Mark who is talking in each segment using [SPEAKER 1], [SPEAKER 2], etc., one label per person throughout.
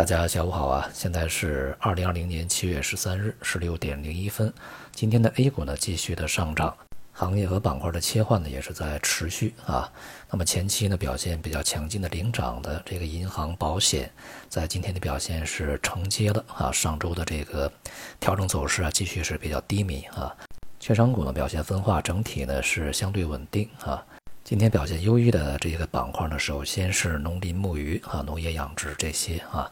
[SPEAKER 1] 大家下午好啊！现在是二零二零年七月十三日十六点零一分。今天的 A 股呢继续的上涨，行业和板块的切换呢也是在持续啊。那么前期呢表现比较强劲的领涨的这个银行、保险，在今天的表现是承接了啊上周的这个调整走势啊，继续是比较低迷啊。券商股呢表现分化，整体呢是相对稳定啊。今天表现优异的这个板块呢，首先是农林牧渔啊、农业养殖这些啊。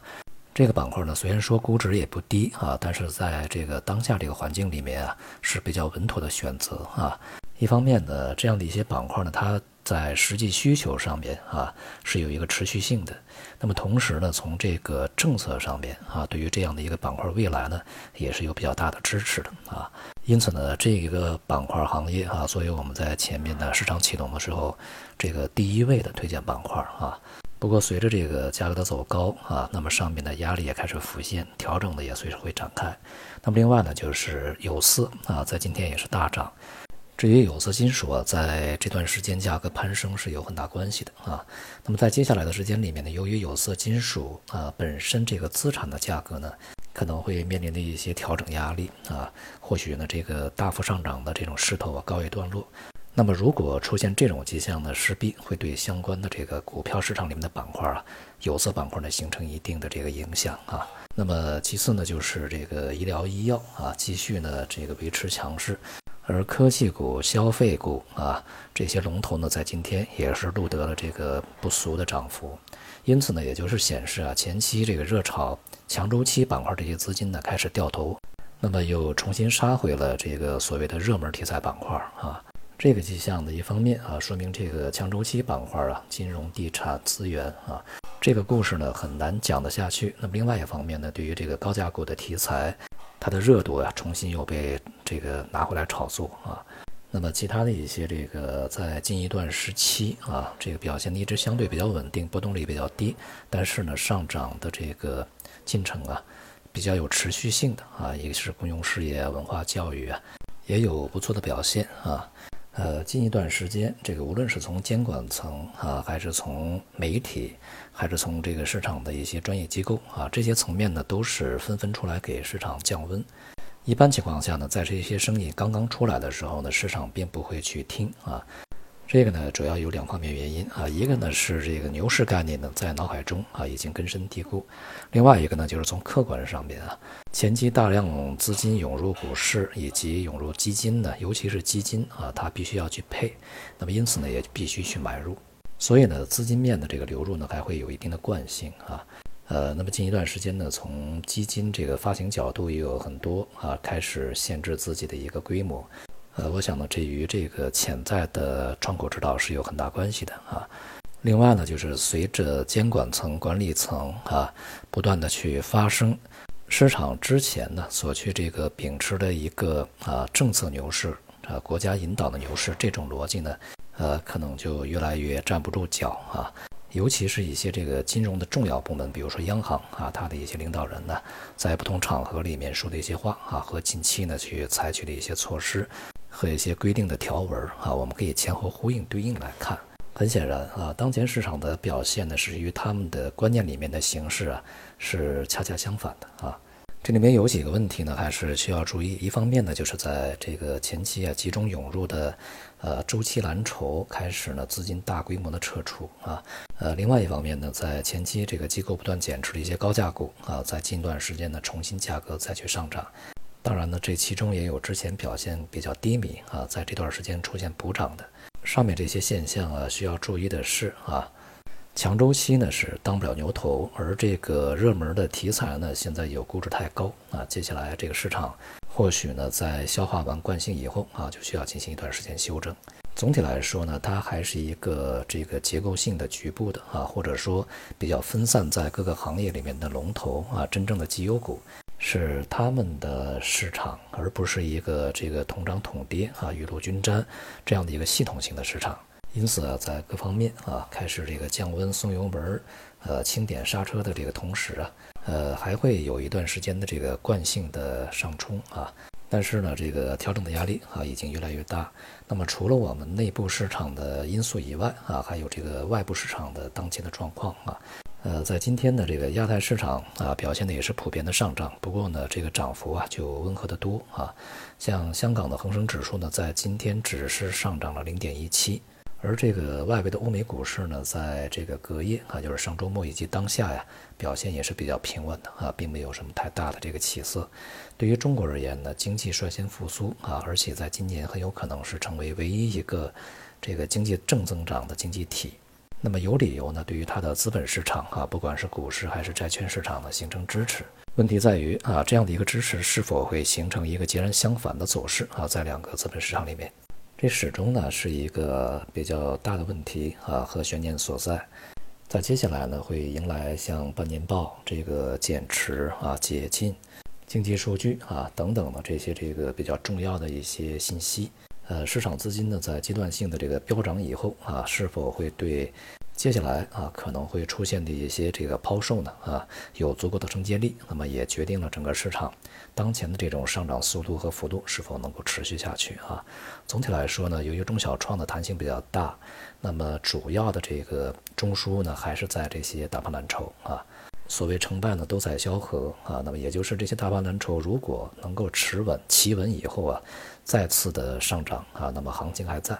[SPEAKER 1] 这个板块呢，虽然说估值也不低啊，但是在这个当下这个环境里面啊，是比较稳妥的选择啊。一方面呢，这样的一些板块呢，它在实际需求上面啊是有一个持续性的。那么同时呢，从这个政策上面啊，对于这样的一个板块未来呢，也是有比较大的支持的啊。因此呢，这一个板块行业啊，作为我们在前面的市场启动的时候，这个第一位的推荐板块啊。不过随着这个价格的走高啊，那么上面的压力也开始浮现，调整的也随时会展开。那么另外呢，就是有色啊，在今天也是大涨。至于有色金属啊，在这段时间价格攀升是有很大关系的啊。那么在接下来的时间里面呢，由于有色金属啊本身这个资产的价格呢。可能会面临的一些调整压力啊，或许呢这个大幅上涨的这种势头啊告一段落。那么如果出现这种迹象呢，势必会对相关的这个股票市场里面的板块啊，有色板块呢形成一定的这个影响啊。那么其次呢就是这个医疗医药啊，继续呢这个维持强势，而科技股、消费股啊这些龙头呢在今天也是录得了这个不俗的涨幅。因此呢，也就是显示啊，前期这个热炒强周期板块这些资金呢开始掉头，那么又重新杀回了这个所谓的热门题材板块啊。这个迹象的一方面啊，说明这个强周期板块啊，金融、地产、资源啊，这个故事呢很难讲得下去。那么另外一方面呢，对于这个高价股的题材，它的热度啊，重新又被这个拿回来炒作啊。那么其他的一些这个在近一段时期啊，这个表现一直相对比较稳定，波动率比较低，但是呢上涨的这个进程啊比较有持续性的啊，一个是公用事业、文化教育啊，也有不错的表现啊。呃，近一段时间，这个无论是从监管层啊，还是从媒体，还是从这个市场的一些专业机构啊，这些层面呢都是纷纷出来给市场降温。一般情况下呢，在这些声音刚刚出来的时候呢，市场并不会去听啊。这个呢，主要有两方面原因啊。一个呢是这个牛市概念呢在脑海中啊已经根深蒂固，另外一个呢就是从客观上面啊，前期大量资金涌入股市以及涌入基金呢，尤其是基金啊，它必须要去配，那么因此呢也必须去买入，所以呢资金面的这个流入呢还会有一定的惯性啊。呃，那么近一段时间呢，从基金这个发行角度也有很多啊，开始限制自己的一个规模。呃，我想呢，这与这个潜在的窗口指导是有很大关系的啊。另外呢，就是随着监管层、管理层啊不断的去发声，市场之前呢所去这个秉持的一个啊政策牛市啊国家引导的牛市这种逻辑呢，呃，可能就越来越站不住脚啊。尤其是一些这个金融的重要部门，比如说央行啊，它的一些领导人呢，在不同场合里面说的一些话啊，和近期呢去采取的一些措施和一些规定的条文啊，我们可以前后呼应对应来看。很显然啊，当前市场的表现呢，是与他们的观念里面的形式啊，是恰恰相反的啊。这里面有几个问题呢，还是需要注意。一方面呢，就是在这个前期啊，集中涌入的，呃，周期蓝筹开始呢，资金大规模的撤出啊。呃，另外一方面呢，在前期这个机构不断减持的一些高价股啊，在近段时间呢，重新价格再去上涨。当然呢，这其中也有之前表现比较低迷啊，在这段时间出现补涨的。上面这些现象啊，需要注意的是啊。强周期呢是当不了牛头，而这个热门的题材呢，现在有估值太高啊。接下来这个市场或许呢，在消化完惯性以后啊，就需要进行一段时间修正。总体来说呢，它还是一个这个结构性的局部的啊，或者说比较分散在各个行业里面的龙头啊，真正的绩优股是他们的市场，而不是一个这个同涨同跌啊，雨露均沾这样的一个系统性的市场。因此啊，在各方面啊开始这个降温、松油门、呃轻点刹车的这个同时啊，呃还会有一段时间的这个惯性的上冲啊。但是呢，这个调整的压力啊已经越来越大。那么除了我们内部市场的因素以外啊，还有这个外部市场的当前的状况啊，呃，在今天的这个亚太市场啊，表现的也是普遍的上涨，不过呢，这个涨幅啊就温和的多啊。像香港的恒生指数呢，在今天只是上涨了零点一七，而这个外围的欧美股市呢，在这个隔夜啊，就是上周末以及当下呀，表现也是比较平稳的啊，并没有什么太大的这个起色。对于中国而言呢，经济率先复苏啊，而且在今年很有可能是成为唯一一个这个经济正增长的经济体。那么有理由呢，对于它的资本市场啊，不管是股市还是债券市场呢，形成支持。问题在于啊，这样的一个支持是否会形成一个截然相反的走势啊？在两个资本市场里面，这始终呢是一个比较大的问题啊和悬念所在。在接下来呢，会迎来像半年报这个减持啊、解禁、经济数据啊等等的这些这个比较重要的一些信息。呃，市场资金呢，在阶段性的这个飙涨以后啊，是否会对接下来啊可能会出现的一些这个抛售呢啊有足够的承接力？那么也决定了整个市场当前的这种上涨速度和幅度是否能够持续下去啊。总体来说呢，由于中小创的弹性比较大，那么主要的这个中枢呢还是在这些大盘蓝筹啊。所谓成败呢都在萧何啊，那么也就是这些大盘蓝筹如果能够持稳企稳以后啊，再次的上涨啊，那么行情还在；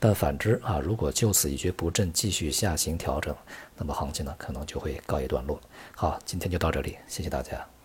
[SPEAKER 1] 但反之啊，如果就此一蹶不振，继续下行调整，那么行情呢可能就会告一段落。好，今天就到这里，谢谢大家。